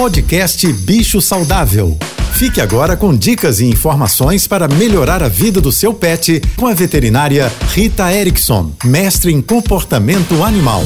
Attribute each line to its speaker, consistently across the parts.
Speaker 1: Podcast Bicho Saudável. Fique agora com dicas e informações para melhorar a vida do seu pet com a veterinária Rita Erickson, mestre em comportamento animal.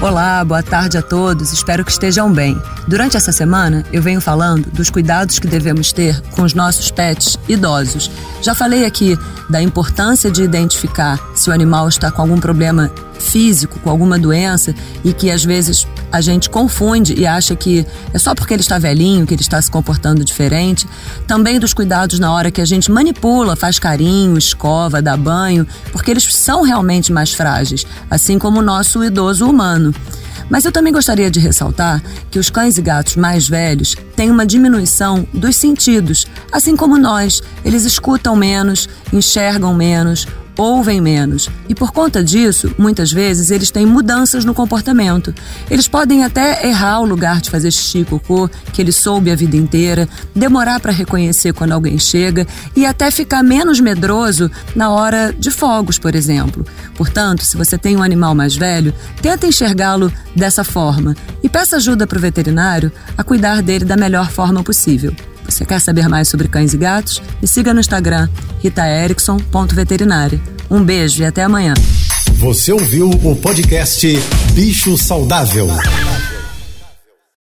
Speaker 2: Olá, boa tarde a todos, espero que estejam bem. Durante essa semana, eu venho falando dos cuidados que devemos ter com os nossos pets idosos. Já falei aqui da importância de identificar se o animal está com algum problema físico, com alguma doença e que às vezes a gente confunde e acha que é só porque ele está velhinho que ele está se comportando diferente. Também dos cuidados na hora que a gente manipula, faz carinho, escova, dá banho, porque eles são realmente mais frágeis, assim como o nosso idoso humano. Mas eu também gostaria de ressaltar que os cães e gatos mais velhos têm uma diminuição dos sentidos, assim como nós. Eles escutam menos, enxergam menos, ouvem menos. E por conta disso, muitas vezes eles têm mudanças no comportamento. Eles podem até errar o lugar de fazer xixi e cocô, que ele soube a vida inteira, demorar para reconhecer quando alguém chega e até ficar menos medroso na hora de fogos, por exemplo. Portanto, se você tem um animal mais velho, tenta enxergá-lo dessa forma e peça ajuda para o veterinário a cuidar dele da melhor forma possível. Você quer saber mais sobre cães e gatos? Me siga no Instagram, ritaerickson.veterinária. Um beijo e até amanhã.
Speaker 1: Você ouviu o podcast Bicho Saudável.